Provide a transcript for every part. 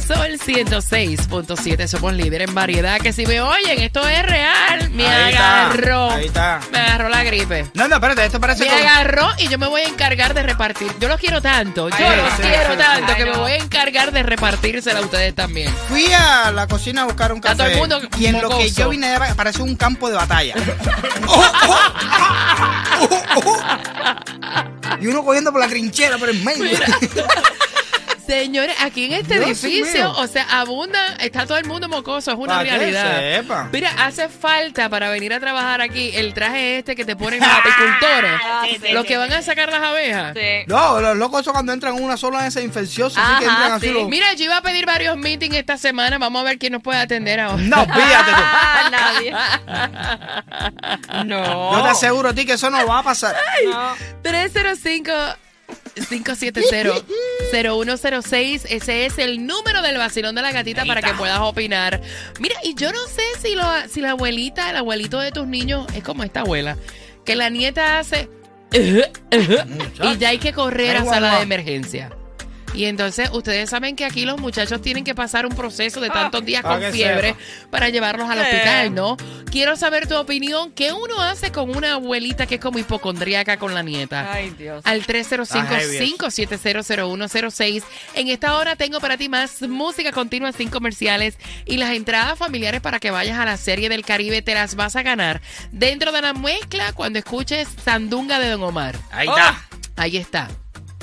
Sol 106.7. Somos líder en variedad. Que si me oyen, esto es real. Me Ahí está, agarró. ahí está. Me agarró la gripe. No, no, espérate, esto parece Me como- agarró y yo me voy a encargar de repartir. Yo los quiero tanto, yo Ay, los sí, quiero sí, tanto sí. que Ay, me no. voy a encargar de repartírsela a ustedes también. Fui a la cocina a buscar un Está café. todo el mundo y en lo que mocoso. yo vine de parece un campo de batalla. Oh, oh, oh, oh, oh. Y uno cogiendo por la trinchera por el medio. Señores, aquí en este Dios edificio, mío. o sea, abunda, está todo el mundo mocoso, es una Pa' que realidad. sepa. Mira, hace falta para venir a trabajar aquí el traje este que te ponen los apicultores, los que van a sacar las abejas. Sí. No, los locos son cuando entran en una sola de esas infecciosas, así que Ajá, entran así. sí. los- Mira, yo iba a pedir varios meetings esta semana, vamos a ver quién nos puede atender ahora. No, fíjate tú. Ah, nadie. No. Yo te aseguro a ti que eso no va a pasar. No. 305 570-0106. Ese es el número del vacilón de la gatita para que puedas opinar. Mira, y yo no sé si, lo, si la abuelita, el abuelito de tus niños es como esta abuela, que la nieta hace y ya hay que correr a sala de emergencia. Y entonces ustedes saben que aquí los muchachos tienen que pasar un proceso de tantos días con fiebre sepa. para llevarlos al hospital, ¿no? Quiero saber tu opinión. ¿Qué uno hace con una abuelita que es como hipocondríaca con la nieta? Ay, Dios. al Está heavy 305-5700106. En esta hora tengo para ti más música continua sin comerciales y las entradas familiares para que vayas a la serie del Caribe. Te las vas a ganar dentro de la mezcla cuando escuches Sandunga de Don Omar. Ahí Oh. está. Ahí está.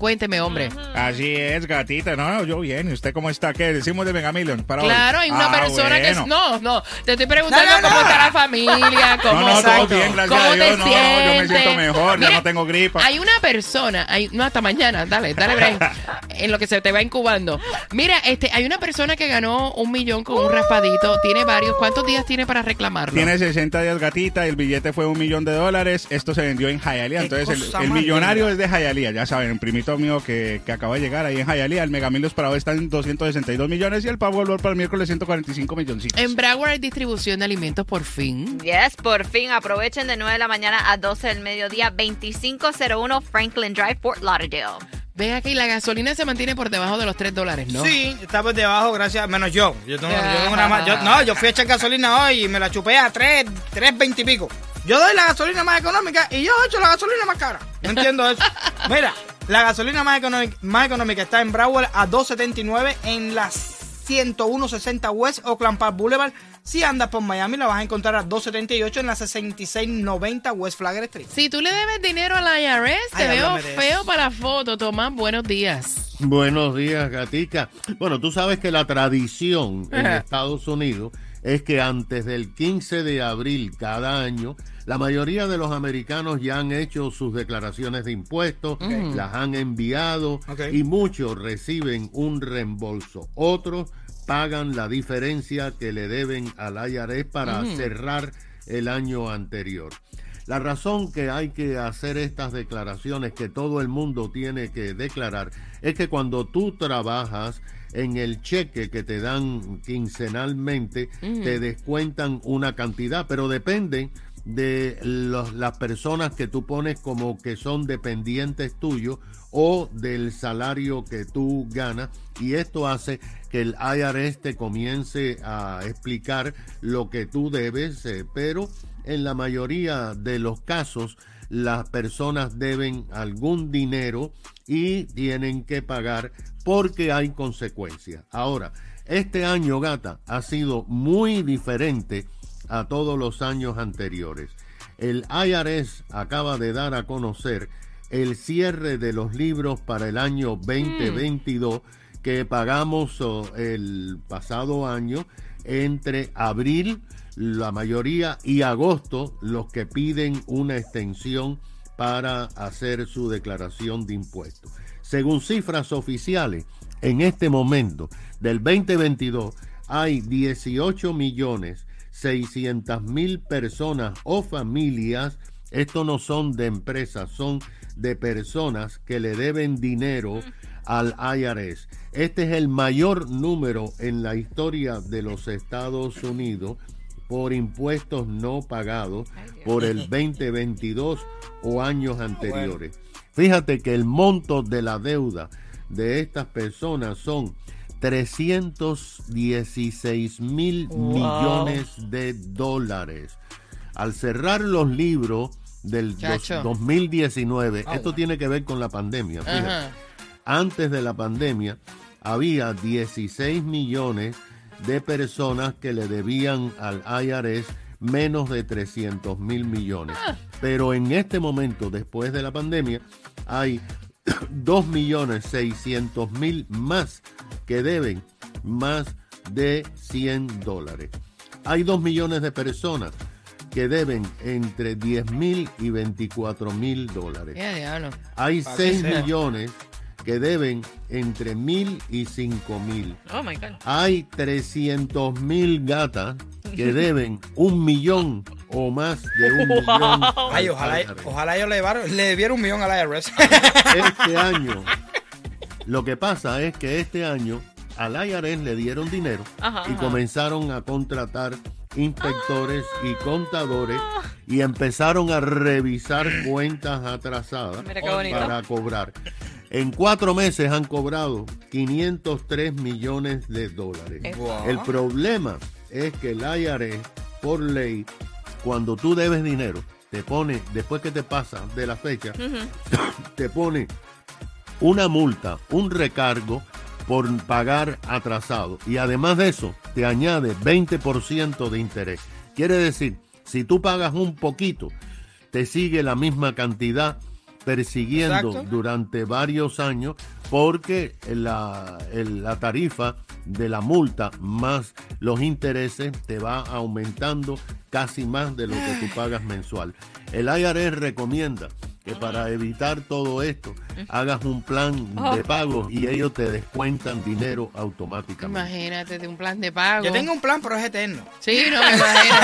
Cuénteme, hombre. Así es, gatita. No, yo bien. ¿Y usted cómo está? ¿Qué decimos de Megamillion para hoy? Claro, hay una Ah, persona que es... No, no, te estoy preguntando No, no, cómo está la familia, cómo... No, no, todo bien, gracias ¿Cómo a Dios. te No, no, yo me sientes? siento mejor, Mira, ya no tengo gripa. Hay una persona, hay, no hasta mañana, dale, dale break, en lo que se te va incubando. Mira, este, hay una persona que ganó un millón con un raspadito, tiene varios, ¿cuántos días tiene para reclamarlo? Tiene 60 días gatita, el billete fue un millón de dólares, esto se vendió en Hialeah, entonces el, millonario es de Hialeah, ya saben, un mío que, que acaba de llegar ahí en Hialeah, el Megamillions para hoy está en 262 millones y el Powerball para el miércoles 145 milloncitos. En Broward hay distribución de alimentos por fin. Yes, por fin aprovechen de 9 de la mañana a 12 del mediodía, 2501 Franklin Drive, Fort Lauderdale. Ven aquí, la gasolina se mantiene por debajo de los 3 dólares, ¿no? Sí, está por debajo, gracias. Menos yo. Yo, tengo- yo tengo una más- yo- no, yo fui a echar gasolina hoy y me la chupé a 3, 3.20 y pico. Yo doy la gasolina más económica y yo echo la gasolina más cara. No entiendo eso. Mira, la gasolina más económica, más económica está en Broward a 2.79 en la 10160 West Oakland Park Boulevard. Si andas por Miami la vas a encontrar a 2.78 en la 6690 West Flagler Street. Si tú le debes dinero a la IRS, te Ay, veo feo para la foto, Tomás. Buenos días. Buenos días, gatica. Bueno, tú sabes que la tradición en. Estados Unidos es que antes del 15 de abril cada año, la mayoría de los americanos ya han hecho sus declaraciones de impuestos, las han enviado y muchos reciben un reembolso. Otros pagan la diferencia que le deben al IRS para cerrar el año anterior. La razón que hay que hacer estas declaraciones que todo el mundo tiene que declarar es que cuando tú trabajas en el cheque que te dan quincenalmente, te descuentan una cantidad, pero depende de las personas que tú pones como que son dependientes tuyos o del salario que tú ganas y esto hace que el IRS te comience a explicar lo que tú debes, pero en la mayoría de los casos las personas deben algún dinero y tienen que pagar porque hay consecuencias. Ahora, este año, gata, ha sido muy diferente a todos los años anteriores. El IRS acaba de dar a conocer el cierre de los libros para el año 2022 que pagamos oh, el pasado año entre abril, la mayoría, y agosto, los que piden una extensión para hacer su declaración de impuestos. Según cifras oficiales, en este momento del 2022 hay 18 millones 600 mil personas o familias, esto no son de empresas, son de personas que le deben dinero al IRS. Este es el mayor número en la historia de los Estados Unidos por impuestos no pagados por el 2022 o años anteriores. Fíjate que el monto de la deuda de estas personas son 316 mil millones de dólares. Al cerrar los libros del dos- Chacho. 2019, Ah, esto tiene que ver con la pandemia. fíjate. Antes de la pandemia había 16 millones de personas que le debían al IRS menos de 300 mil millones. Pero en este momento, después de la pandemia, hay 2 millones 600 mil más que deben más de 100 dólares. Hay 2 millones de personas que deben entre 10 mil y 24 mil dólares. Hay Pa' que 6 sea. millones que deben entre mil y cinco mil. Oh my God. Hay 300 mil gatas que deben un millón o más de un millón. Ay, al ojalá, ojalá yo le, le debiera un millón al IRS. Este año, lo que pasa es que este año al IRS le dieron dinero Ajá, y ajá. comenzaron a contratar inspectores y contadores y empezaron a revisar cuentas atrasadas para cobrar. En cuatro meses han cobrado 503 millones de dólares. Wow. El problema es que el IRS, por ley, cuando tú debes dinero, te pone, después que te pasa de la fecha, te pone una multa, un recargo por pagar atrasado. Y además de eso, te añade 20% de interés. Quiere decir, si tú pagas un poquito, te sigue la misma cantidad persiguiendo Exacto. durante varios años porque la, la tarifa de la multa más los intereses te va aumentando casi más de lo que tú pagas mensual. El IRS recomienda que para evitar todo esto hagas un plan de pago y ellos te descuentan dinero automáticamente. Imagínate de un plan de pago. Yo tengo un plan, pero es eterno. Sí, no me imagino.